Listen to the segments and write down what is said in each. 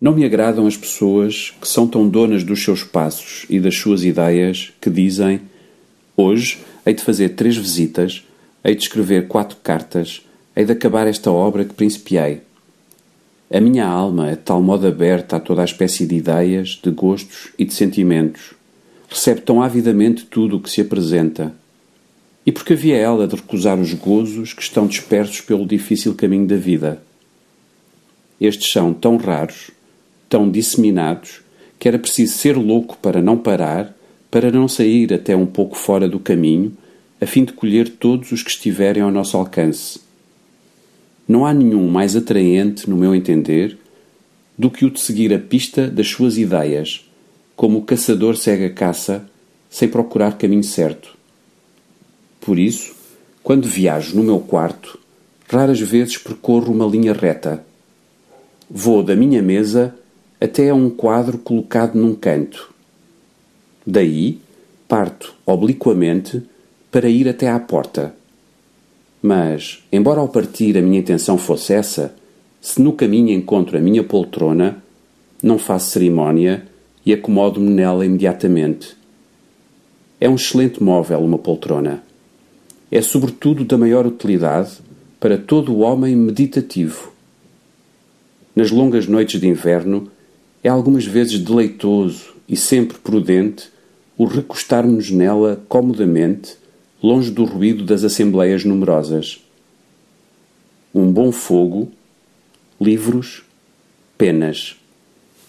Não me agradam as pessoas que são tão donas dos seus passos e das suas ideias que dizem: Hoje hei de fazer três visitas, hei de escrever quatro cartas, hei de acabar esta obra que principiei. A minha alma é de tal modo aberta a toda a espécie de ideias, de gostos e de sentimentos. Recebe tão avidamente tudo o que se apresenta. E porque havia ela de recusar os gozos que estão dispersos pelo difícil caminho da vida? Estes são tão raros tão disseminados que era preciso ser louco para não parar, para não sair até um pouco fora do caminho, a fim de colher todos os que estiverem ao nosso alcance. Não há nenhum mais atraente, no meu entender, do que o de seguir a pista das suas ideias, como o caçador segue a caça, sem procurar caminho certo. Por isso, quando viajo no meu quarto, raras vezes percorro uma linha reta. Vou da minha mesa até a um quadro colocado num canto. Daí parto obliquamente para ir até à porta. Mas, embora ao partir a minha intenção fosse essa, se no caminho encontro a minha poltrona, não faço cerimónia e acomodo-me nela imediatamente. É um excelente móvel uma poltrona. É sobretudo da maior utilidade para todo o homem meditativo. Nas longas noites de inverno, é algumas vezes deleitoso e sempre prudente o recostarmos nela comodamente, longe do ruído das assembleias numerosas. Um bom fogo, livros, penas.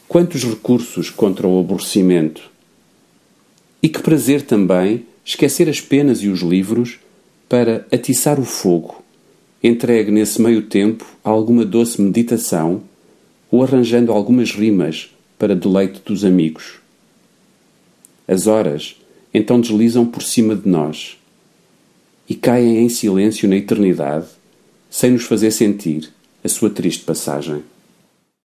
Quantos recursos contra o aborrecimento! E que prazer também esquecer as penas e os livros para atiçar o fogo, entregue nesse meio tempo a alguma doce meditação ou arranjando algumas rimas para deleite dos amigos. As horas então deslizam por cima de nós e caem em silêncio na eternidade, sem nos fazer sentir a sua triste passagem.